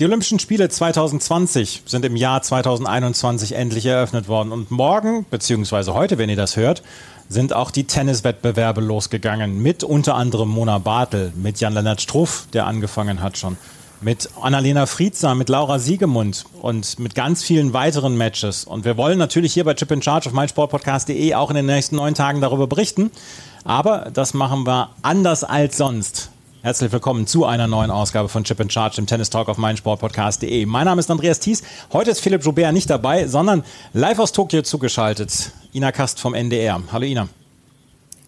Die Olympischen Spiele 2020 sind im Jahr 2021 endlich eröffnet worden. Und morgen, beziehungsweise heute, wenn ihr das hört, sind auch die Tenniswettbewerbe losgegangen. Mit unter anderem Mona Bartel, mit Jan-Lennart Struff, der angefangen hat schon, mit Annalena Friedzer, mit Laura Siegemund und mit ganz vielen weiteren Matches. Und wir wollen natürlich hier bei Chip in Charge auf meinsportpodcast.de auch in den nächsten neun Tagen darüber berichten. Aber das machen wir anders als sonst. Herzlich willkommen zu einer neuen Ausgabe von Chip in Charge, dem Tennis Talk auf meinsportpodcast.de. Mein Name ist Andreas Thies. Heute ist Philipp Joubert nicht dabei, sondern live aus Tokio zugeschaltet. Ina Kast vom NDR. Hallo Ina.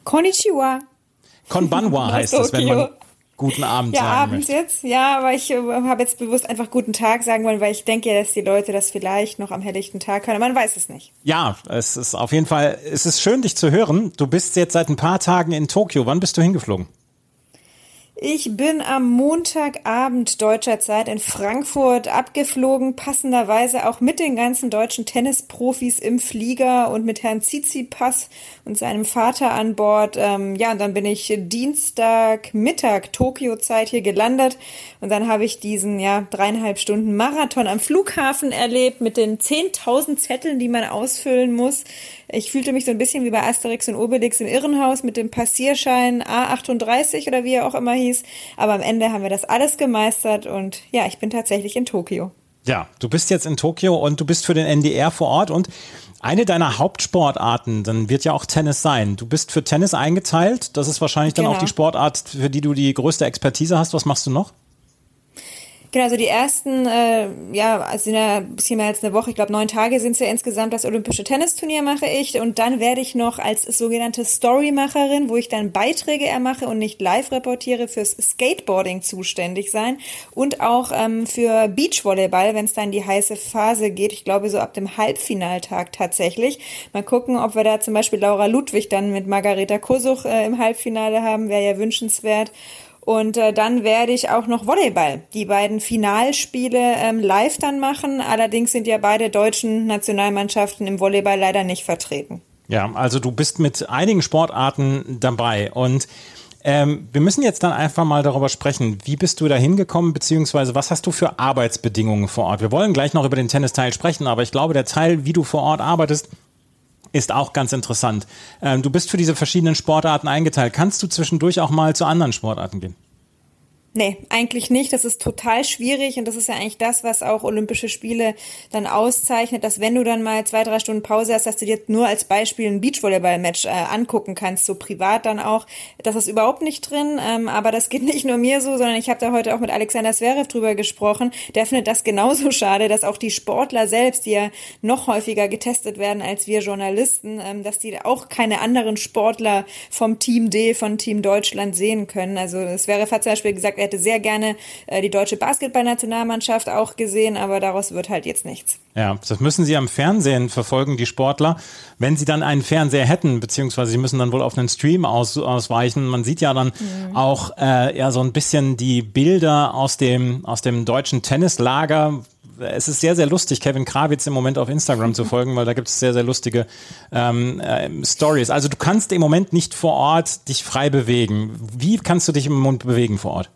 Konnichiwa. Konbanwa heißt es, wenn man guten Abend ja, sagen abends möchte. jetzt, ja, aber ich äh, habe jetzt bewusst einfach guten Tag sagen wollen, weil ich denke ja, dass die Leute das vielleicht noch am helllichten Tag hören. Man weiß es nicht. Ja, es ist auf jeden Fall, es ist schön, dich zu hören. Du bist jetzt seit ein paar Tagen in Tokio. Wann bist du hingeflogen? Ich bin am Montagabend deutscher Zeit in Frankfurt abgeflogen, passenderweise auch mit den ganzen deutschen Tennisprofis im Flieger und mit Herrn Tsitsipas und seinem Vater an Bord. Ähm, ja, und dann bin ich Dienstagmittag Tokio-Zeit hier gelandet und dann habe ich diesen ja dreieinhalb Stunden Marathon am Flughafen erlebt mit den 10.000 Zetteln, die man ausfüllen muss. Ich fühlte mich so ein bisschen wie bei Asterix und Obelix im Irrenhaus mit dem Passierschein A38 oder wie er auch immer hieß. Aber am Ende haben wir das alles gemeistert und ja, ich bin tatsächlich in Tokio. Ja, du bist jetzt in Tokio und du bist für den NDR vor Ort und eine deiner Hauptsportarten, dann wird ja auch Tennis sein. Du bist für Tennis eingeteilt. Das ist wahrscheinlich dann Genau. auch die Sportart, für die du die größte Expertise hast. Was machst du noch? Genau, also die ersten, äh, ja, ja ein bisschen mehr als eine Woche, ich glaube neun Tage sind es ja insgesamt, das Olympische Tennisturnier mache ich und dann werde ich noch als sogenannte Storymacherin, wo ich dann Beiträge ermache und nicht live reportiere, fürs Skateboarding zuständig sein und auch ähm, für Beachvolleyball, wenn es dann in die heiße Phase geht, ich glaube so ab dem Halbfinaltag tatsächlich. Mal gucken, ob wir da zum Beispiel Laura Ludwig dann mit Margareta Kosuch äh, im Halbfinale haben, wäre ja wünschenswert. Und äh, dann werde ich auch noch Volleyball, die beiden Finalspiele ähm, live dann machen. Allerdings sind ja beide deutschen Nationalmannschaften im Volleyball leider nicht vertreten. Ja, also du bist mit einigen Sportarten dabei und ähm, wir müssen jetzt dann einfach mal darüber sprechen. Wie bist du da hingekommen, beziehungsweise was hast du für Arbeitsbedingungen vor Ort? Wir wollen gleich noch über den Tennisteil sprechen, aber ich glaube, der Teil, wie du vor Ort arbeitest, ist auch ganz interessant. Ähm, du bist für diese verschiedenen Sportarten eingeteilt. Kannst du zwischendurch auch mal zu anderen Sportarten gehen? Nee, eigentlich nicht. Das ist total schwierig und das ist ja eigentlich das, was auch Olympische Spiele dann auszeichnet, dass wenn du dann mal zwei, drei Stunden Pause hast, dass du dir nur als Beispiel ein Beachvolleyball-Match äh, angucken kannst, so privat dann auch. Das ist überhaupt nicht drin, ähm, aber das geht nicht nur mir so, sondern ich habe da heute auch mit Alexander Zverev drüber gesprochen. Der findet das genauso schade, dass auch die Sportler selbst, die ja noch häufiger getestet werden als wir Journalisten, ähm, dass die auch keine anderen Sportler vom Team D, von Team Deutschland sehen können. Also Zverev hat zum Beispiel gesagt, hätte sehr gerne äh, die deutsche Basketballnationalmannschaft auch gesehen, aber daraus wird halt jetzt nichts. Ja, das müssen sie am Fernsehen verfolgen, die Sportler. Wenn sie dann einen Fernseher hätten, beziehungsweise sie müssen dann wohl auf einen Stream aus, ausweichen. Man sieht ja dann auch äh, ja so ein bisschen die Bilder aus dem, aus dem deutschen Tennislager. Es ist sehr, sehr lustig, Kevin Krawitz im Moment auf Instagram zu folgen, weil da gibt es sehr, sehr lustige ähm, äh, Stories. Also du kannst im Moment nicht vor Ort dich frei bewegen. Wie kannst du dich im Moment bewegen vor Ort?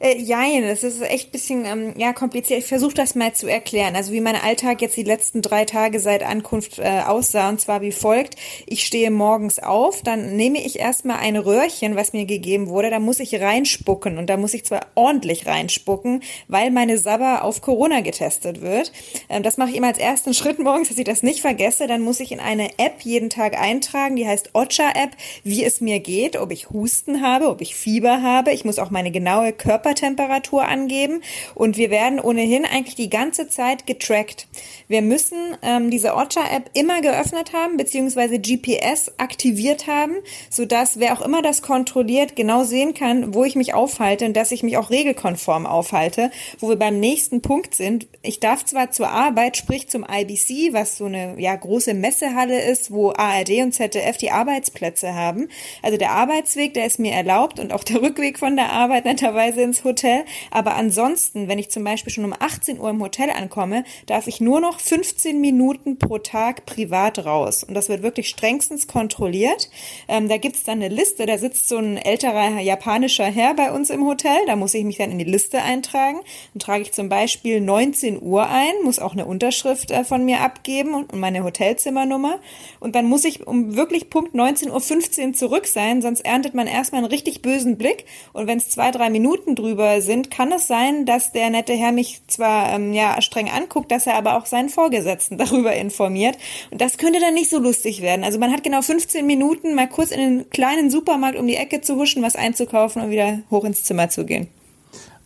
Äh, jein, das ist echt ein bisschen ähm, ja, kompliziert. Ich versuche das mal zu erklären. Also wie mein Alltag jetzt die letzten drei Tage seit Ankunft äh, aussah, und zwar wie folgt. Ich stehe morgens auf, dann nehme ich erstmal ein Röhrchen, was mir gegeben wurde, da muss ich reinspucken und da muss ich zwar ordentlich reinspucken, weil meine Sabber auf Corona getestet wird. Ähm, das mache ich immer als ersten Schritt morgens, dass ich das nicht vergesse. Dann muss ich in eine App jeden Tag eintragen, die heißt Ocha-App, wie es mir geht, ob ich Husten habe, ob ich Fieber habe. Ich muss auch meine genaue Körper Körpertemperatur angeben und wir werden ohnehin eigentlich die ganze Zeit getrackt. Wir müssen ähm, diese Ocha-App immer geöffnet haben, beziehungsweise GPS aktiviert haben, sodass wer auch immer das kontrolliert, genau sehen kann, wo ich mich aufhalte und dass ich mich auch regelkonform aufhalte, wo wir beim nächsten Punkt sind. Ich darf zwar zur Arbeit, sprich zum IBC, was so eine ja, große Messehalle ist, wo ARD und ZDF die Arbeitsplätze haben. Also der Arbeitsweg, der ist mir erlaubt und auch der Rückweg von der Arbeit netterweise ins Hotel. Aber ansonsten, wenn ich zum Beispiel schon um 18 Uhr im Hotel ankomme, darf ich nur noch 15 Minuten pro Tag privat raus. Und das wird wirklich strengstens kontrolliert. Ähm, da gibt's dann eine Liste, da sitzt so ein älterer japanischer Herr bei uns im Hotel. Da muss ich mich dann in die Liste eintragen. Dann trage ich zum Beispiel 19 Uhr ein, muss auch eine Unterschrift äh, von mir abgeben und meine Hotelzimmernummer. Und dann muss ich um wirklich Punkt 19.15 Uhr zurück sein, sonst erntet man erstmal einen richtig bösen Blick. Und wenn es zwei, drei Minuten drüber sind, kann es sein, dass der nette Herr mich zwar ähm, ja streng anguckt, dass er aber auch seinen Vorgesetzten darüber informiert. Und das könnte dann nicht so lustig werden. Also man hat genau 15 Minuten, mal kurz in den kleinen Supermarkt um die Ecke zu huschen, was einzukaufen und wieder hoch ins Zimmer zu gehen.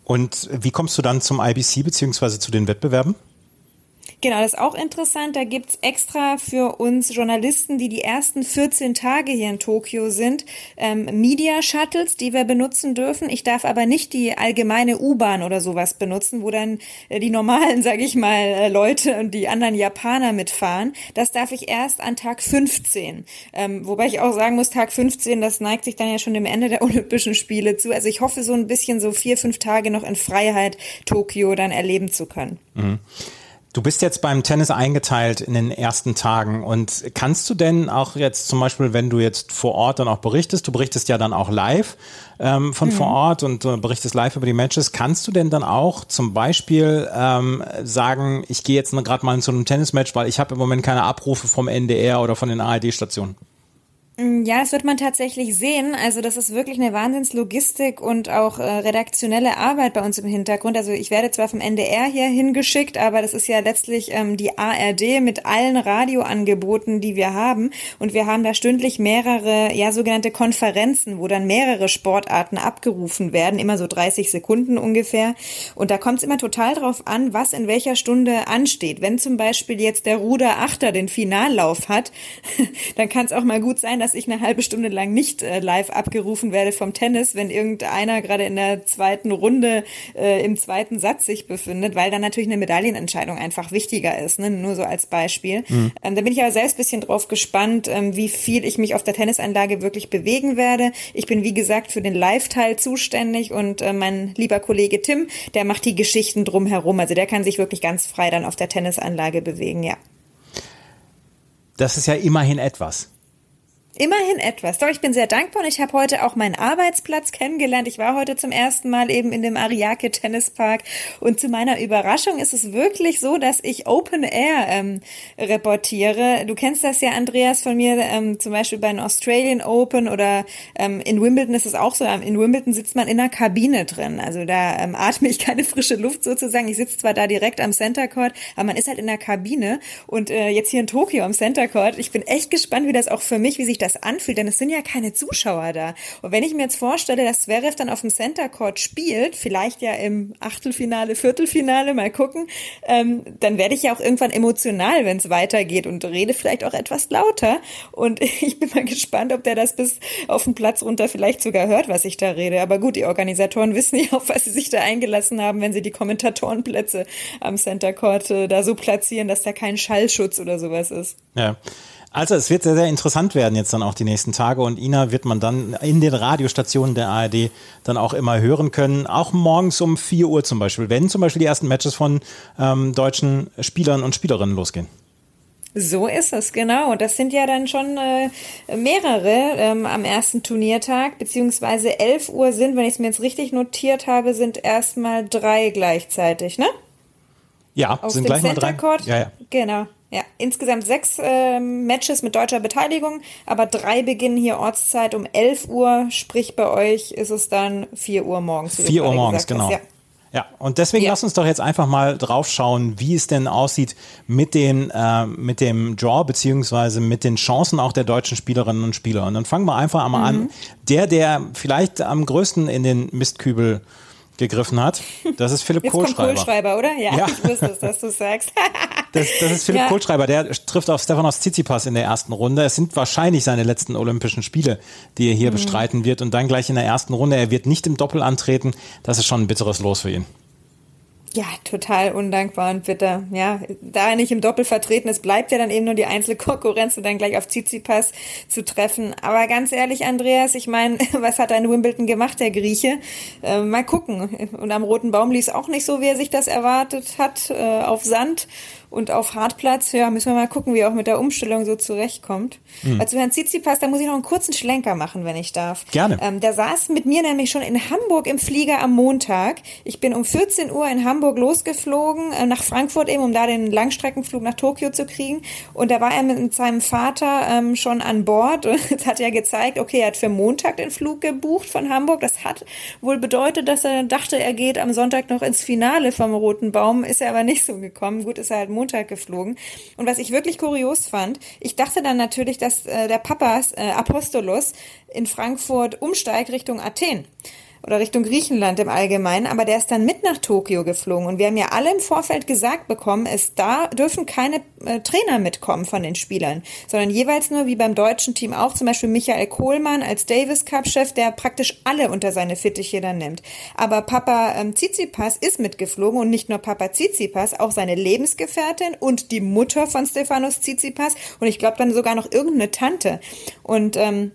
Und wie kommst du dann zum IBC beziehungsweise zu den Wettbewerben? Genau, das ist auch interessant. Da gibt's extra für uns Journalisten, die die ersten 14 Tage hier in Tokio sind, ähm, Media Shuttles, die wir benutzen dürfen. Ich darf aber nicht die allgemeine U-Bahn oder sowas benutzen, wo dann äh, die normalen, sage ich mal, äh, Leute und die anderen Japaner mitfahren. Das darf ich erst an Tag 15. Ähm, wobei ich auch sagen muss, Tag 15, das neigt sich dann ja schon dem Ende der Olympischen Spiele zu. Also ich hoffe so ein bisschen so vier, fünf Tage noch in Freiheit Tokio dann erleben zu können. Mhm. Du bist jetzt beim Tennis eingeteilt in den ersten Tagen und kannst du denn auch jetzt zum Beispiel, wenn du jetzt vor Ort dann auch berichtest, du berichtest ja dann auch live ähm, von mhm. vor Ort und äh, berichtest live über die Matches, kannst du denn dann auch zum Beispiel ähm, sagen, ich gehe jetzt gerade mal in so einem Tennismatch, weil ich habe im Moment keine Abrufe vom NDR oder von den ARD-Stationen? Mm, ja, das wird man tatsächlich sehen. Also das ist wirklich eine Wahnsinnslogistik und auch äh, redaktionelle Arbeit bei uns im Hintergrund. Also ich werde zwar vom NDR hier hingeschickt, aber das ist ja letztlich ähm, die ARD mit allen Radioangeboten, die wir haben. Und wir haben da stündlich mehrere, ja, sogenannte Konferenzen, wo dann mehrere Sportarten abgerufen werden, immer so 30 Sekunden ungefähr. Und da kommt es immer total drauf an, was in welcher Stunde ansteht. Wenn zum Beispiel jetzt der Ruderachter den Finallauf hat, dann kann es auch mal gut sein, dass dass ich eine halbe Stunde lang nicht äh, live abgerufen werde vom Tennis, wenn irgendeiner gerade in der zweiten Runde äh, im zweiten Satz sich befindet, weil dann natürlich eine Medaillenentscheidung einfach wichtiger ist, ne? nur so als Beispiel. Mhm. Ähm, da bin ich aber selbst ein bisschen drauf gespannt, ähm, wie viel ich mich auf der Tennisanlage wirklich bewegen werde. Ich bin, wie gesagt, für den Live-Teil zuständig und äh, mein lieber Kollege Tim, der macht die Geschichten drumherum. Also der kann sich wirklich ganz frei dann auf der Tennisanlage bewegen, ja. Das ist ja immerhin etwas. Immerhin etwas. Doch, ich bin sehr dankbar und ich habe heute auch meinen Arbeitsplatz kennengelernt. Ich war heute zum ersten Mal eben in dem Ariake Tennispark und zu meiner Überraschung ist es wirklich so, dass ich Open Air ähm, reportiere. Du kennst das ja, Andreas, von mir, ähm, zum Beispiel bei den Australian Open oder ähm, in Wimbledon ist es auch so. In Wimbledon sitzt man in einer Kabine drin. Also da ähm, atme ich keine frische Luft sozusagen. Ich sitze zwar da direkt am Center Court, aber man ist halt in der Kabine und äh, jetzt hier in Tokio am Center Court. Ich bin echt gespannt, wie das auch für mich, wie sich das das anfühlt, denn es sind ja keine Zuschauer da. Und wenn ich mir jetzt vorstelle, dass Zverev dann auf dem Center Court spielt, vielleicht ja im Achtelfinale, Viertelfinale, mal gucken, ähm, dann werde ich ja auch irgendwann emotional, wenn es weitergeht und rede vielleicht auch etwas lauter. Und ich bin mal gespannt, ob der das bis auf den Platz runter vielleicht sogar hört, was ich da rede. Aber gut, die Organisatoren wissen ja, auf was sie sich da eingelassen haben, wenn sie die Kommentatorenplätze am Center Court äh, da so platzieren, dass da kein Schallschutz oder sowas ist. Ja. Also es wird sehr, sehr interessant werden jetzt dann auch die nächsten Tage und Ina wird man dann in den Radiostationen der ARD dann auch immer hören können, auch morgens um 4 Uhr zum Beispiel, wenn zum Beispiel die ersten Matches von ähm, deutschen Spielern und Spielerinnen losgehen. So ist es, genau. Und das sind ja dann schon äh, mehrere ähm, am ersten Turniertag, beziehungsweise 11 Uhr sind, wenn ich es mir jetzt richtig notiert habe, sind erstmal drei gleichzeitig, ne? Ja, Auf sind gleich mal drei. Ja, ja. Genau. Ja, insgesamt sechs äh, Matches mit deutscher Beteiligung, aber drei beginnen hier Ortszeit um 11 Uhr, sprich bei euch ist es dann 4 Uhr morgens. 4 Uhr morgens, genau. Ja. Ja, und deswegen ja. lass uns doch jetzt einfach mal drauf schauen, wie es denn aussieht mit, den, äh, mit dem Draw beziehungsweise mit den Chancen auch der deutschen Spielerinnen und Spieler. Und dann fangen wir einfach einmal mhm. an. Der, der vielleicht am größten in den Mistkübel gegriffen hat. Das ist Philipp Jetzt Kohlschreiber. Kommt Kohlschreiber, oder? Ja, Ja. ich wusste es, dass du sagst. Das, das ist Philipp Ja. Kohlschreiber, der trifft auf Stefanos Tsitsipas in der ersten Runde. Es sind wahrscheinlich seine letzten Olympischen Spiele, die er Mhm. hier bestreiten wird und dann gleich in der ersten Runde. Er wird nicht im Doppel antreten. Das ist schon ein bitteres Los für ihn. Ja, total undankbar und bitter. Ja, da er nicht im Doppel vertreten ist, bleibt ja dann eben nur die Einzelkonkurrenz und dann gleich auf Tsitsipas zu treffen. Aber ganz ehrlich, Andreas, ich meine, was hat ein Wimbledon gemacht, der Grieche? Äh, mal gucken. Und am Roten Baum lief es auch nicht so, wie er sich das erwartet hat, äh, auf Sand und auf Hartplatz. Ja, müssen wir mal gucken, wie er auch mit der Umstellung so zurechtkommt. Hm. Also Herrn Tsitsipas, da muss ich noch einen kurzen Schlenker machen, wenn ich darf. Gerne. Ähm, der saß mit mir nämlich schon in Hamburg im Flieger am Montag. Ich bin um 14 Uhr in Hamburg losgeflogen, äh, nach Frankfurt eben, um da den Langstreckenflug nach Tokio zu kriegen. Und da war er mit seinem Vater ähm, schon an Bord. Und das hat ja gezeigt, okay, er hat für Montag den Flug gebucht von Hamburg. Das hat wohl bedeutet, dass er dachte, er geht am Sonntag noch ins Finale vom Roten Baum. Ist er aber nicht so gekommen. Gut, ist er halt Montag geflogen. Und was ich wirklich kurios fand, ich dachte dann natürlich, dass äh, der Papas äh, Apostolos in Frankfurt umsteigt Richtung Athen oder Richtung Griechenland im Allgemeinen, aber der ist dann mit nach Tokio geflogen und wir haben ja alle im Vorfeld gesagt bekommen, es da dürfen keine äh, Trainer mitkommen von den Spielern, sondern jeweils nur wie beim deutschen Team auch zum Beispiel Michael Kohlmann als Davis Cup Chef, der praktisch alle unter seine Fittiche dann nimmt. Aber Papa ähm, Tsitsipas ist mitgeflogen und nicht nur Papa Tsitsipas, auch seine Lebensgefährtin und die Mutter von Stefanos Tsitsipas und ich glaube dann sogar noch irgendeine Tante und ähm,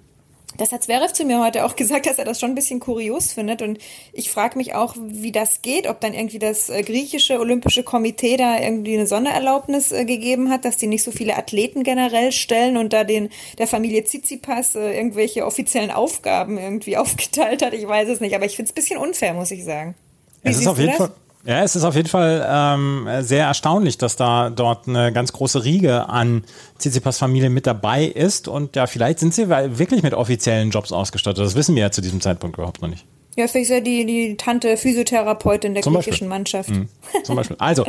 das hat Zverev zu mir heute auch gesagt, dass er das schon ein bisschen kurios findet. Und ich frage mich auch, wie das geht, ob dann irgendwie das äh, griechische Olympische Komitee da irgendwie eine Sondererlaubnis äh, gegeben hat, dass die nicht so viele Athleten generell stellen und da den der Familie Tsitsipas äh, irgendwelche offiziellen Aufgaben irgendwie aufgeteilt hat. Ich weiß es nicht, aber ich finde es ein bisschen unfair, muss ich sagen. Wie Es ist auf jeden das? Fall. Ja, es ist auf jeden Fall ähm, sehr erstaunlich, dass da dort eine ganz große Riege an Tsitsipas Familie mit dabei ist und ja, vielleicht sind sie wirklich mit offiziellen Jobs ausgestattet. Das wissen wir ja zu diesem Zeitpunkt überhaupt noch nicht. Ja, vielleicht ist ja die, die Tante Physiotherapeutin der Zum griechischen Beispiel. Mannschaft. Zum Beispiel. Also,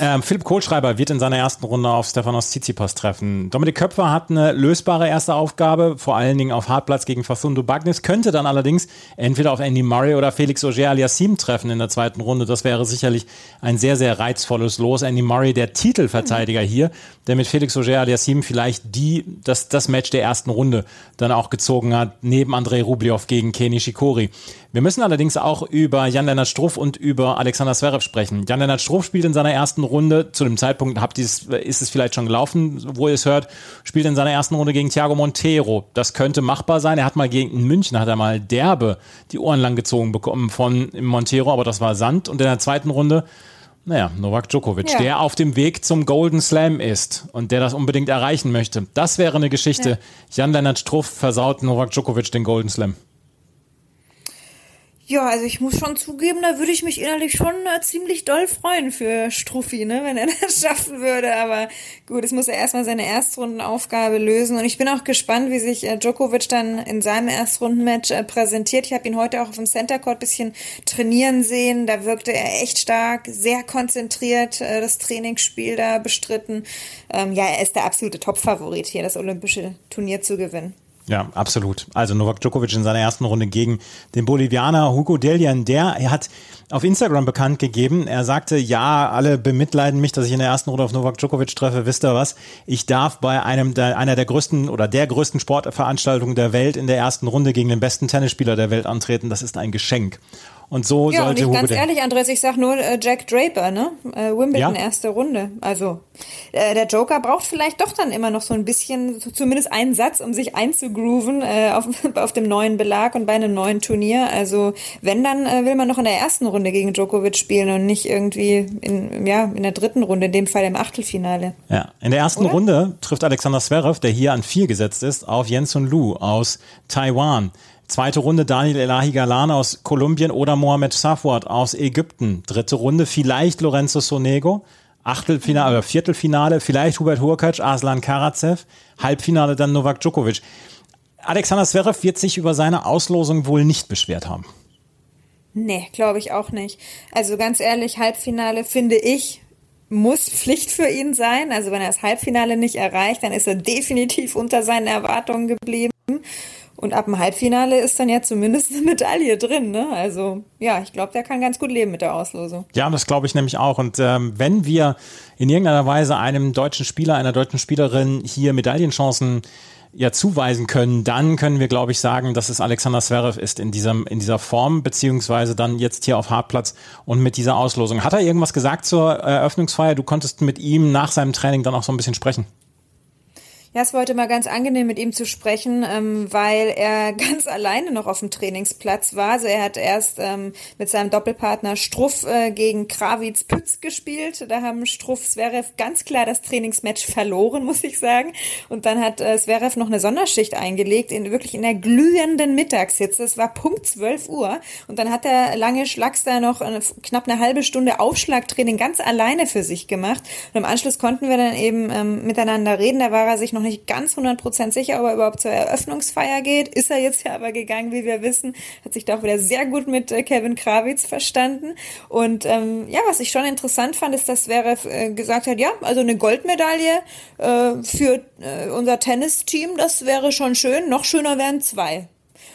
ähm, Philipp Kohlschreiber wird in seiner ersten Runde auf Stefanos Tsitsipas treffen. Dominik Köpfer hat eine lösbare erste Aufgabe, vor allen Dingen auf Hartplatz gegen Facundo Bagnis, könnte dann allerdings entweder auf Andy Murray oder Felix Auger aliassime treffen in der zweiten Runde. Das wäre sicherlich ein sehr, sehr reizvolles Los. Andy Murray, der Titelverteidiger hier, der mit Felix Auger aliassime vielleicht die, das, das Match der ersten Runde dann auch gezogen hat, neben Andrei Rublev gegen Kenny Shikori. Wir müssen allerdings auch über Jan-Lennart Struff und über Alexander Zverev sprechen. Jan-Lennart Struff spielt in seiner ersten Runde, zu dem Zeitpunkt habt ihr's, ist es vielleicht schon gelaufen, wo ihr es hört, spielt in seiner ersten Runde gegen Thiago Montero. Das könnte machbar sein. Er hat mal gegen München, hat er mal derbe die Ohren lang gezogen bekommen von Montero, aber das war Sand. Und in der zweiten Runde naja, Novak Djokovic, Ja. der auf dem Weg zum Golden Slam ist und der das unbedingt erreichen möchte. Das wäre eine Geschichte. Jan-Lennart Struff versaut Novak Djokovic den Golden Slam. Ja, also ich muss schon zugeben, da würde ich mich innerlich schon äh, ziemlich doll freuen für Struffi, ne, wenn er das schaffen würde. Aber gut, es muss er erstmal seine Erstrundenaufgabe lösen. Und ich bin auch gespannt, wie sich äh, Djokovic dann in seinem Erstrundenmatch äh, präsentiert. Ich habe ihn heute auch auf dem Center Court bisschen trainieren sehen. Da wirkte er echt stark, sehr konzentriert, das Trainingsspiel da bestritten. Ähm, ja, er ist der absolute Topfavorit hier, das olympische Turnier zu gewinnen. Ja, absolut. Also Novak Djokovic in seiner ersten Runde gegen den Bolivianer Hugo Delian, der er hat auf Instagram bekannt gegeben, er sagte, ja, alle bemitleiden mich, dass ich in der ersten Runde auf Novak Djokovic treffe. Wisst ihr was? Ich darf bei einem der, einer der größten oder der größten Sportveranstaltungen der Welt in der ersten Runde gegen den besten Tennisspieler der Welt antreten. Das ist ein Geschenk. Und so Ja, und sollte ich Hugo ganz ehrlich, Andres, ich sag nur äh, Jack Draper, ne? Äh, Wimbledon Ja. erste Runde. Also äh, der Joker braucht vielleicht doch dann immer noch so ein bisschen, so zumindest einen Satz, um sich einzugrooven äh, auf, auf dem neuen Belag und bei einem neuen Turnier. Also wenn, dann äh, will man noch in der ersten Runde gegen Djokovic spielen und nicht irgendwie in, ja, in der dritten Runde, in dem Fall im Achtelfinale. Ja, in der ersten Oder? Runde trifft Alexander Zverev, der hier an vier gesetzt ist, auf Jensun Lu aus Taiwan. Zweite Runde Daniel Elahi Galan aus Kolumbien oder Mohamed Safwat aus Ägypten. Dritte Runde vielleicht Lorenzo Sonego. Achtelfinale oder Viertelfinale vielleicht Hubert Hurkacz, Aslan Karatsev. Halbfinale dann Novak Djokovic. Alexander Zverev wird sich über seine Auslosung wohl nicht beschwert haben. Nee, glaube ich auch nicht. Also ganz ehrlich, Halbfinale finde ich muss Pflicht für ihn sein. Also wenn er das Halbfinale nicht erreicht, dann ist er definitiv unter seinen Erwartungen geblieben. Und ab dem Halbfinale ist dann ja zumindest eine Medaille drin. Ne? Also ja, ich glaube, der kann ganz gut leben mit der Auslosung. Ja, das glaube ich nämlich auch. Und ähm, wenn wir in irgendeiner Weise einem deutschen Spieler, einer deutschen Spielerin hier Medaillenchancen ja zuweisen können, dann können wir, glaube ich, sagen, dass es Alexander Zverev ist in, diesem, in dieser Form, beziehungsweise dann jetzt hier auf Hartplatz und mit dieser Auslosung. Hat er irgendwas gesagt zur Eröffnungsfeier? Du konntest mit ihm nach seinem Training dann auch so ein bisschen sprechen. Ja, es war heute mal ganz angenehm, mit ihm zu sprechen, ähm, weil er ganz alleine noch auf dem Trainingsplatz war. Also er hat erst ähm, mit seinem Doppelpartner Struff äh, gegen Krawitz Pütz gespielt. Da haben Struff Zverev ganz klar das Trainingsmatch verloren, muss ich sagen. Und dann hat äh, Zverev noch eine Sonderschicht eingelegt, in wirklich in der glühenden Mittagshitze. Es war Punkt 12 Uhr. Und dann hat er lange Schlags da noch eine, knapp eine halbe Stunde Aufschlagtraining ganz alleine für sich gemacht. Und im Anschluss konnten wir dann eben ähm, miteinander reden. Da war er sich noch nicht ganz 100% sicher, ob er überhaupt zur Eröffnungsfeier geht. Ist er jetzt ja aber gegangen, wie wir wissen. Hat sich da auch wieder sehr gut mit äh, Kevin Krawitz verstanden. Und ähm, ja, was ich schon interessant fand, ist, dass Zverev äh, gesagt hat, ja, also eine Goldmedaille äh, für äh, unser Tennisteam, das wäre schon schön. Noch schöner wären zwei.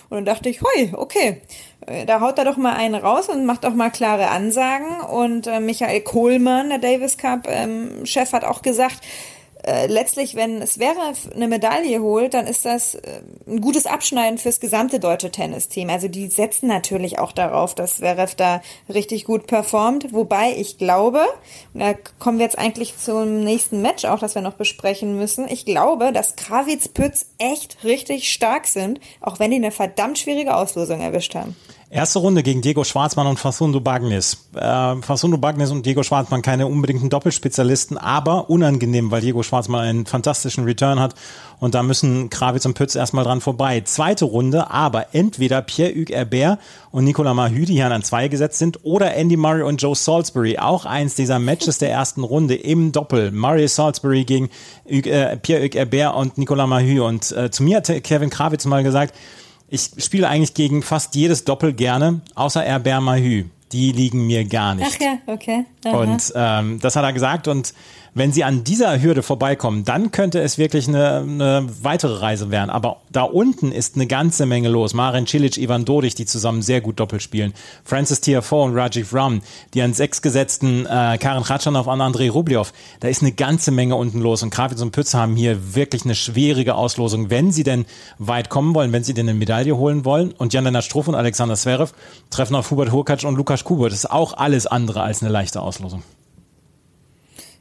Und dann dachte ich, hui, okay, äh, da haut er doch mal einen raus und macht auch mal klare Ansagen. Und äh, Michael Kohlmann, der Davis Cup ähm, hat auch gesagt, äh, letztlich, wenn Zverev eine Medaille holt, dann ist das äh, ein gutes Abschneiden fürs gesamte deutsche Tennisteam. Also die setzen natürlich auch darauf, dass Zverev da richtig gut performt. Wobei ich glaube, und da kommen wir jetzt eigentlich zum nächsten Match auch, das wir noch besprechen müssen. Ich glaube, dass Krawitz Pütz echt richtig stark sind, auch wenn die eine verdammt schwierige Auslosung erwischt haben. Erste Runde gegen Diego Schwarzmann und Facundo Bagnis. Äh, Facundo Bagnis und Diego Schwarzmann keine unbedingten Doppelspezialisten, aber unangenehm, weil Diego Schwarzmann einen fantastischen Return hat und da müssen Krawitz und Pütz erstmal dran vorbei. Zweite Runde, aber entweder Pierre-Hugues Herbert und Nicolas Mahü, die hier an zwei gesetzt sind, oder Andy Murray und Joe Salisbury. Auch eins dieser Matches der ersten Runde im Doppel. Murray Salisbury gegen äh, Pierre-Hugues Herbert und Nicolas Mahü. Und äh, zu mir hat Kevin Krawitz mal gesagt, ich spiele eigentlich gegen fast jedes Doppel gerne, außer Herbert Mahü. Die liegen mir gar nicht. Ach ja, okay. Aha. Und ähm, das hat er gesagt und wenn sie an dieser Hürde vorbeikommen, dann könnte es wirklich eine, eine weitere Reise werden. Aber da unten ist eine ganze Menge los. Marin Cilic, Ivan Dodig, die zusammen sehr gut Doppel spielen. Francis Tiafoe und Rajiv Ram, die an sechs gesetzten äh, Karen Khatschanov und Andrei Rublev. Da ist eine ganze Menge unten los. Und Kravitz und Pütz haben hier wirklich eine schwierige Auslosung, wenn sie denn weit kommen wollen, wenn sie denn eine Medaille holen wollen. Und Jan-Lennart Struff und Alexander Zverev treffen auf Hubert Hurkacz und Lukas Kubert. Das ist auch alles andere als eine leichte Auslosung.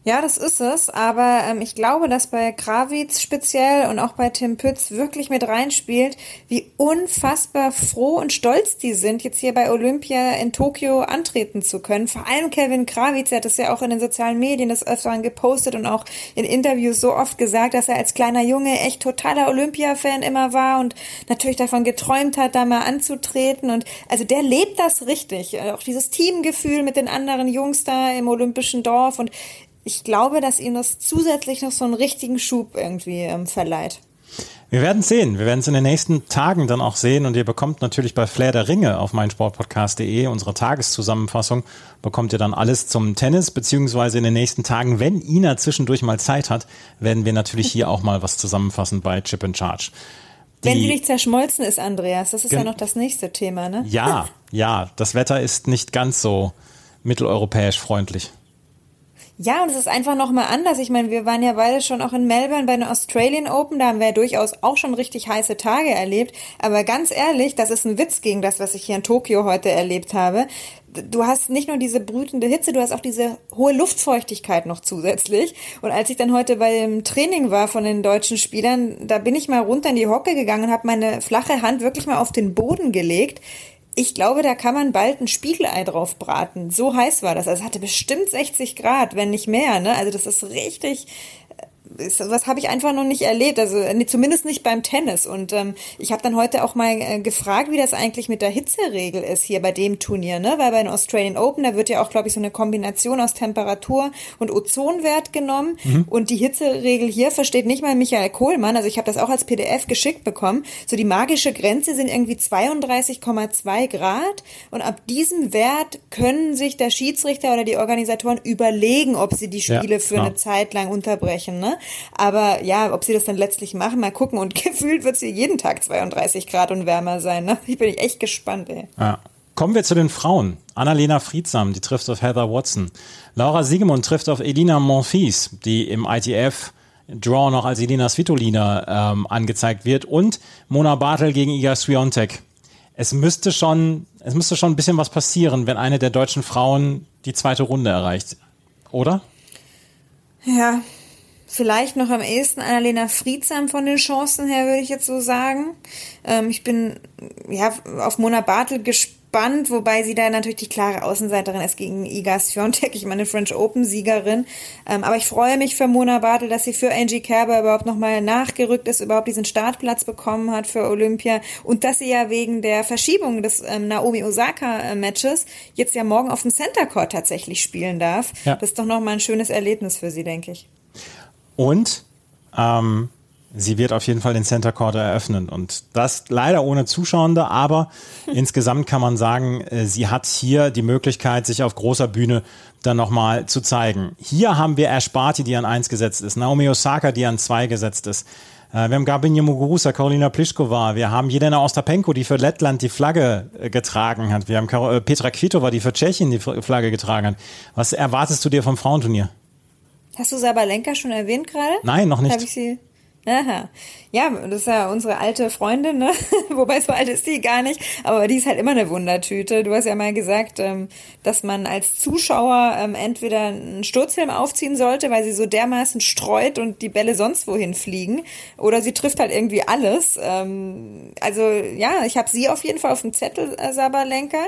Ja, das ist es. Aber ähm, ich glaube, dass bei Krawitz speziell und auch bei Tim Pütz wirklich mit reinspielt, wie unfassbar froh und stolz die sind, jetzt hier bei Olympia in Tokio antreten zu können. Vor allem Kevin Krawitz, der hat es ja auch in den sozialen Medien des Öfteren gepostet und auch in Interviews so oft gesagt, dass er als kleiner Junge echt totaler Olympia-Fan immer war und natürlich davon geträumt hat, da mal anzutreten. Und also der lebt das richtig. Auch dieses Teamgefühl mit den anderen Jungs da im Olympischen Dorf und ich glaube, dass ihm das zusätzlich noch so einen richtigen Schub irgendwie ähm, verleiht. Wir werden sehen. Wir werden es in den nächsten Tagen dann auch sehen. Und ihr bekommt natürlich bei Flair der Ringe auf meinsportpodcast.de unsere Tageszusammenfassung. Bekommt ihr dann alles zum Tennis, beziehungsweise in den nächsten Tagen, wenn Ina zwischendurch mal Zeit hat, werden wir natürlich hier auch mal was zusammenfassen bei Chip and Charge. Die, wenn sie nicht zerschmolzen ist, Andreas, das ist ja noch das nächste Thema, ne? Ja, ja, das Wetter ist nicht ganz so mitteleuropäisch freundlich. Ja, und es ist einfach nochmal anders. Ich meine, wir waren ja beide schon auch in Melbourne bei den Australian Open. Da haben wir ja durchaus auch schon richtig heiße Tage erlebt. Aber ganz ehrlich, das ist ein Witz gegen das, was ich hier in Tokio heute erlebt habe. Du hast nicht nur diese brütende Hitze, du hast auch diese hohe Luftfeuchtigkeit noch zusätzlich. Und als ich dann heute beim Training war von den deutschen Spielern, da bin ich mal runter in die Hocke gegangen und habe meine flache Hand wirklich mal auf den Boden gelegt ich glaube, da kann man bald ein Spiegelei drauf braten. So heiß war das. Also es hatte bestimmt 60 Grad, wenn nicht mehr. Ne? Also das ist richtig was habe ich einfach noch nicht erlebt, also nee, zumindest nicht beim Tennis. Und ähm, ich habe dann heute auch mal äh, gefragt, wie das eigentlich mit der Hitzeregel ist hier bei dem Turnier, ne? Weil bei den Australian Open, da wird ja auch, glaube ich, so eine Kombination aus Temperatur und Ozonwert genommen. Mhm. Und die Hitzeregel hier versteht nicht mal Michael Kohlmann. Also ich habe das auch als PDF geschickt bekommen. So die magische Grenze sind irgendwie 32,2 Grad. Und ab diesem Wert können sich der Schiedsrichter oder die Organisatoren überlegen, ob sie die Spiele ja, für eine Zeit lang unterbrechen. Ne? Aber ja, ob sie das dann letztlich machen, mal gucken. Und gefühlt wird sie jeden Tag 32 Grad und wärmer sein. Ne? Ich bin echt gespannt, ey. Ja. Kommen wir zu den Frauen. Annalena Friedsam, die trifft auf Heather Watson. Laura Siegemund trifft auf Elina Monfils, die im ITF Draw noch als Elina Svitolina ähm, angezeigt wird. Und Mona Bartel gegen Iga Swiatek. Es müsste schon, es müsste schon ein bisschen was passieren, wenn eine der deutschen Frauen die zweite Runde erreicht. Oder? Ja, vielleicht noch am ehesten Annalena Friedsam von den Chancen her, würde ich jetzt so sagen. Ähm, ich bin ja auf Mona Bartel gespannt wobei sie da natürlich die klare Außenseiterin ist gegen Iga Swiatek, ich meine French Open Siegerin. Ähm, aber ich freue mich für Mona Bartel, dass sie für Angie Kerber überhaupt nochmal nachgerückt ist, überhaupt diesen Startplatz bekommen hat für Olympia und dass sie ja wegen der Verschiebung des ähm, Naomi Osaka äh, Matches jetzt ja morgen auf dem Center Court tatsächlich spielen darf. Ja. Das ist doch nochmal ein schönes Erlebnis für sie, denke ich. Und ähm, sie wird auf jeden Fall den Center Court eröffnen. Und das leider ohne Zuschauende, aber insgesamt kann man sagen, äh, sie hat hier die Möglichkeit, sich auf großer Bühne dann nochmal zu zeigen. Hier haben wir Ash Barty, die an eins gesetzt ist, Naomi Osaka, die an zwei gesetzt ist. Äh, wir haben Gabinje Muguruza, Karolina Pliskova, wir haben Jelena Ostapenko, die für Lettland die Flagge äh, getragen hat. Wir haben Petra Kvitova, die für Tschechien die Flagge getragen hat. Was erwartest du dir vom Frauenturnier? Hast du Sabalenka schon erwähnt gerade? Nein, noch nicht. Habe ich sie Aha. Ja, das ist ja unsere alte Freundin, ne? wobei so alt ist die gar nicht, aber die ist halt immer eine Wundertüte. Du hast ja mal gesagt, ähm, dass man als Zuschauer ähm, entweder einen Sturzhelm aufziehen sollte, weil sie so dermaßen streut und die Bälle sonst wohin fliegen, oder sie trifft halt irgendwie alles. Ähm, also ja, ich habe sie auf jeden Fall auf dem Zettel, äh, Sabalenka.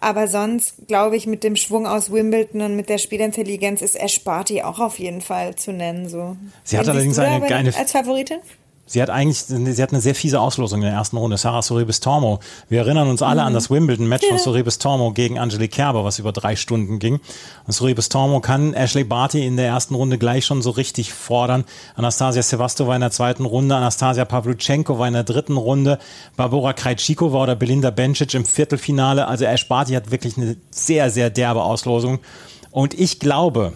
Aber sonst glaube ich, mit dem Schwung aus Wimbledon und mit der Spielintelligenz ist Ash Barty auch auf jeden Fall zu nennen. So. Sie Wen hat allerdings eine geile. Als Favoritin? Sie hat eigentlich, sie hat eine sehr fiese Auslosung in der ersten Runde. Sarah Soribis Tormo. Wir erinnern uns alle mhm. an das Wimbledon-Match von Soribis Tormo gegen Angelique Kerber, was über drei Stunden ging. Und Soribis Tormo kann Ashley Barty in der ersten Runde gleich schon so richtig fordern. Anastasia Sevastova in der zweiten Runde, Anastasia Pavluchenkova in der dritten Runde, Barbara Krejcikova oder Belinda Bencic im Viertelfinale. Also Ash Barty hat wirklich eine sehr, sehr derbe Auslosung. Und ich glaube,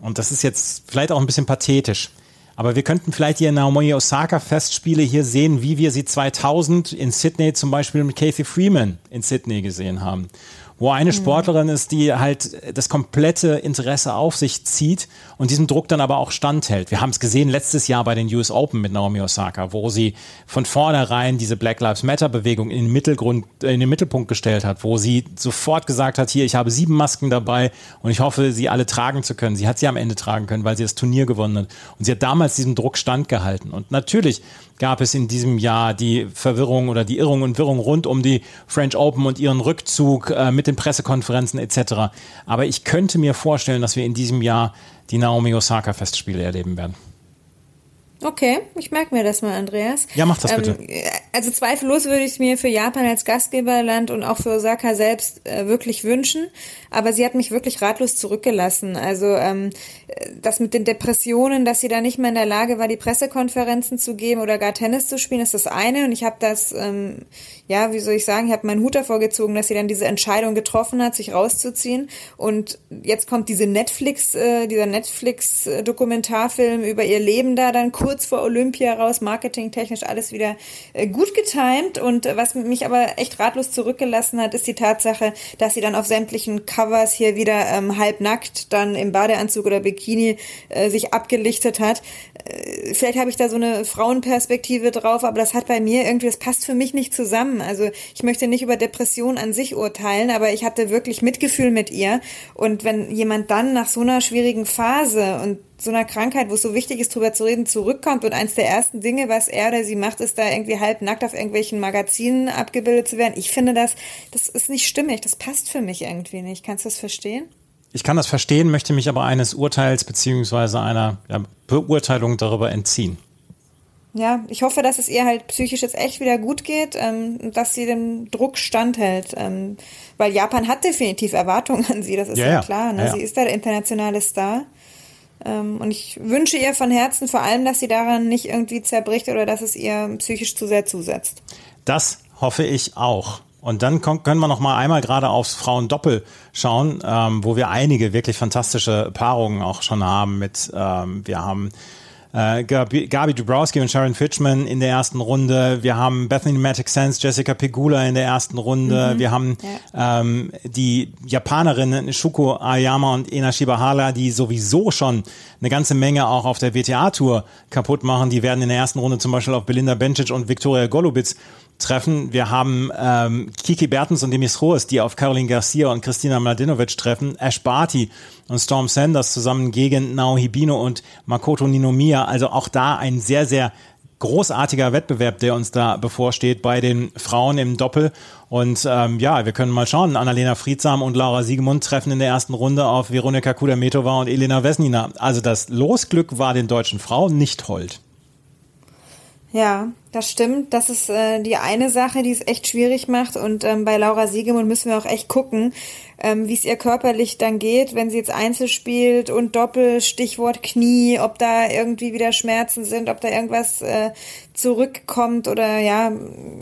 und das ist jetzt vielleicht auch ein bisschen pathetisch, aber wir könnten vielleicht die Naomi Osaka Festspiele hier sehen, wie wir sie 2000 in Sydney zum Beispiel mit Kathy Freeman in Sydney gesehen haben wo eine mhm. Sportlerin ist, die halt das komplette Interesse auf sich zieht und diesem Druck dann aber auch standhält. Wir haben es gesehen letztes Jahr bei den US Open mit Naomi Osaka, wo sie von vornherein diese Black Lives Matter Bewegung in den, Mittelgrund, in den Mittelpunkt gestellt hat, wo sie sofort gesagt hat, hier, ich habe sieben Masken dabei und ich hoffe, sie alle tragen zu können. Sie hat sie am Ende tragen können, weil sie das Turnier gewonnen hat. Und sie hat damals diesem Druck standgehalten. Und natürlich gab es in diesem Jahr die Verwirrung oder die Irrung und Wirrung rund um die French Open und ihren Rückzug äh, mit den Pressekonferenzen etc. Aber ich könnte mir vorstellen, dass wir in diesem Jahr die Naomi Osaka Festspiele erleben werden. Okay, ich merke mir das mal, Andreas. Ja, mach das bitte. Ähm, also zweifellos würde ich es mir für Japan als Gastgeberland und auch für Osaka selbst äh, wirklich wünschen. Aber sie hat mich wirklich ratlos zurückgelassen. Also ähm, das mit den Depressionen, dass sie da nicht mehr in der Lage war, die Pressekonferenzen zu geben oder gar Tennis zu spielen, ist das eine. Und ich habe das, ähm, ja, wie soll ich sagen, ich habe meinen Hut davor gezogen, dass sie dann diese Entscheidung getroffen hat, sich rauszuziehen. Und jetzt kommt diese Netflix, äh, dieser Netflix-Dokumentarfilm über ihr Leben da dann kurz vor Olympia raus, marketingtechnisch alles wieder äh, gut getimt. Und was mich aber echt ratlos zurückgelassen hat, ist die Tatsache, dass sie dann auf sämtlichen Covers hier wieder ähm, halbnackt dann im Badeanzug oder Bikini äh, sich abgelichtet hat. Äh, vielleicht habe ich da so eine Frauenperspektive drauf, aber das hat bei mir irgendwie, das passt für mich nicht zusammen. Also ich möchte nicht über Depression an sich urteilen, aber ich hatte wirklich Mitgefühl mit ihr. Und wenn jemand dann nach so einer schwierigen Phase und so einer Krankheit, wo es so wichtig ist, drüber zu reden, zurückkommt und eins der ersten Dinge, was er oder sie macht, ist da irgendwie halb nackt auf irgendwelchen Magazinen abgebildet zu werden. Ich finde das, das ist nicht stimmig. Das passt für mich irgendwie nicht. Kannst du das verstehen? Ich kann das verstehen, möchte mich aber eines Urteils beziehungsweise einer Beurteilung darüber entziehen. Ja, ich hoffe, dass es ihr halt psychisch jetzt echt wieder gut geht, ähm, dass sie dem Druck standhält. Ähm, weil Japan hat definitiv Erwartungen an sie, das ist ja, ja klar. Ne? Ja, sie ist da der internationale Star. Ähm, und ich wünsche ihr von Herzen vor allem, dass sie daran nicht irgendwie zerbricht oder dass es ihr psychisch zu sehr zusetzt. Das hoffe ich auch. Und dann können wir noch mal einmal gerade aufs Frauendoppel schauen, ähm, wo wir einige wirklich fantastische Paarungen auch schon haben. Mit ähm, wir haben äh, Gabi, Gabi Dubrowski und Sharon Fitchman in der ersten Runde. Wir haben Bethany Matic Sense, Jessica Pegula in der ersten Runde. Mhm. Wir haben ja. ähm, die Japanerinnen Shuko Ayama und Ena Shibahara, die sowieso schon eine ganze Menge auch auf der WTA-Tour kaputt machen. Die werden in der ersten Runde zum Beispiel auf Belinda Bencic und Viktoria Golubitz treffen. Wir haben ähm, Kiki Bertens und Demis Roes, die auf Caroline Garcia und Christina Mladenovic treffen. Ash Barty und Storm Sanders zusammen gegen Nao Hibino und Makoto Ninomiya. Also auch da ein sehr, sehr großartiger Wettbewerb, der uns da bevorsteht bei den Frauen im Doppel. Und ähm, ja, wir können mal schauen. Annalena Friedsam und Laura Siegemund treffen in der ersten Runde auf Veronika Kudametova und Elena Vesnina. Also das Losglück war den deutschen Frauen nicht hold. Ja, das stimmt. Das ist äh, die eine Sache, die es echt schwierig macht. Und ähm, bei Laura Siegemund müssen wir auch echt gucken, ähm, wie es ihr körperlich dann geht, wenn sie jetzt Einzel spielt und Doppel, Stichwort Knie, ob da irgendwie wieder Schmerzen sind, ob da irgendwas äh, zurückkommt oder ja,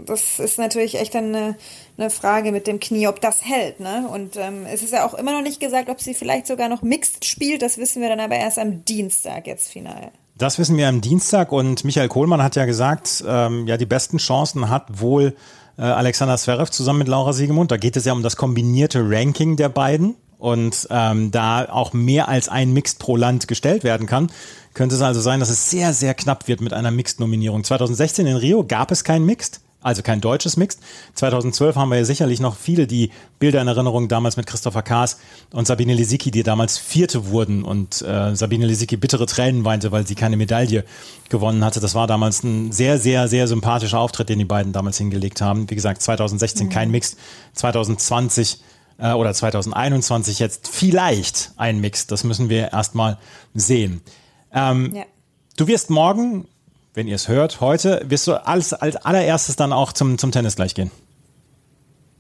das ist natürlich echt eine, eine Frage mit dem Knie, ob das hält. Ne? Und ähm, es ist ja auch immer noch nicht gesagt, ob sie vielleicht sogar noch Mixed spielt. Das wissen wir dann aber erst am Dienstag jetzt final. Das wissen wir am Dienstag und Michael Kohlmann hat ja gesagt, ähm, ja, die besten Chancen hat wohl äh, Alexander Zverev zusammen mit Laura Siegemund. Da geht es ja um das kombinierte Ranking der beiden und ähm, da auch mehr als ein Mixed pro Land gestellt werden kann, könnte es also sein, dass es sehr, sehr knapp wird mit einer Mixed-Nominierung. 2016 in Rio gab es kein Mixed also kein deutsches Mixed. 2012 haben wir ja sicherlich noch viele, die Bilder in Erinnerung damals mit Christopher Kaas und Sabine Lisicki, die damals Vierte wurden und äh, Sabine Lisicki bittere Tränen weinte, weil sie keine Medaille gewonnen hatte. Das war damals ein sehr, sehr, sehr sympathischer Auftritt, den die beiden damals hingelegt haben. Wie gesagt, 2016 mhm. kein Mixed, 2020 äh, oder 2021 jetzt vielleicht ein Mixed. Das müssen wir erstmal sehen. Ähm, ja. Du wirst morgen wenn ihr es hört, heute wirst du alles als allererstes dann auch zum, zum Tennis gleich gehen.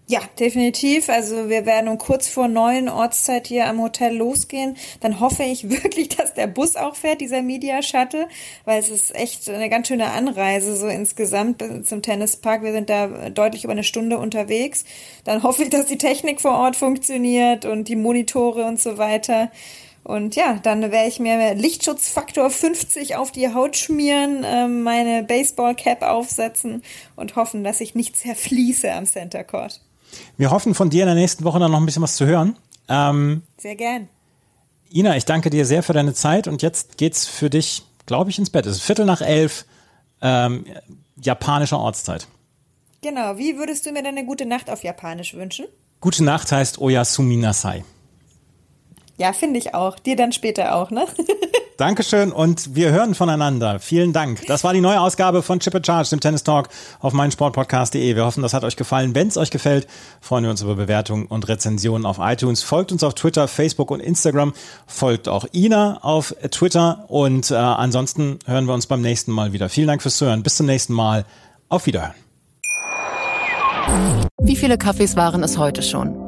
Ja, definitiv. Also wir werden um kurz vor neun Ortszeit hier am Hotel losgehen. Dann hoffe ich wirklich, dass der Bus auch fährt, dieser Media Shuttle, weil es ist echt eine ganz schöne Anreise so insgesamt zum Tennispark. Wir sind da deutlich über eine Stunde unterwegs. Dann hoffe ich, dass die Technik vor Ort funktioniert und die Monitore und so weiter. Und ja, dann werde ich mir Lichtschutzfaktor 50 auf die Haut schmieren, äh, meine Baseball-Cap aufsetzen und hoffen, dass ich nicht zerfließe am Center Court. Wir hoffen von dir in der nächsten Woche dann noch ein bisschen was zu hören. Ähm, sehr gern. Ina, ich danke dir sehr für deine Zeit und jetzt geht's für dich, glaube ich, ins Bett. Es ist Viertel nach elf ähm, japanischer Ortszeit. Genau. Wie würdest du mir denn eine gute Nacht auf Japanisch wünschen? Gute Nacht heißt Oyasumi Nasai. Ja, finde ich auch. Dir dann später auch, ne? Dankeschön und wir hören voneinander. Vielen Dank. Das war die neue Ausgabe von Chip Charge, dem Tennis Talk auf meinsportpodcast.de. Wir hoffen, das hat euch gefallen. Wenn es euch gefällt, freuen wir uns über Bewertungen und Rezensionen auf iTunes. Folgt uns auf Twitter, Facebook und Instagram. Folgt auch Ina auf Twitter und äh, ansonsten hören wir uns beim nächsten Mal wieder. Vielen Dank fürs Zuhören. Bis zum nächsten Mal. Auf Wiederhören. Wie viele Kaffees waren es heute schon?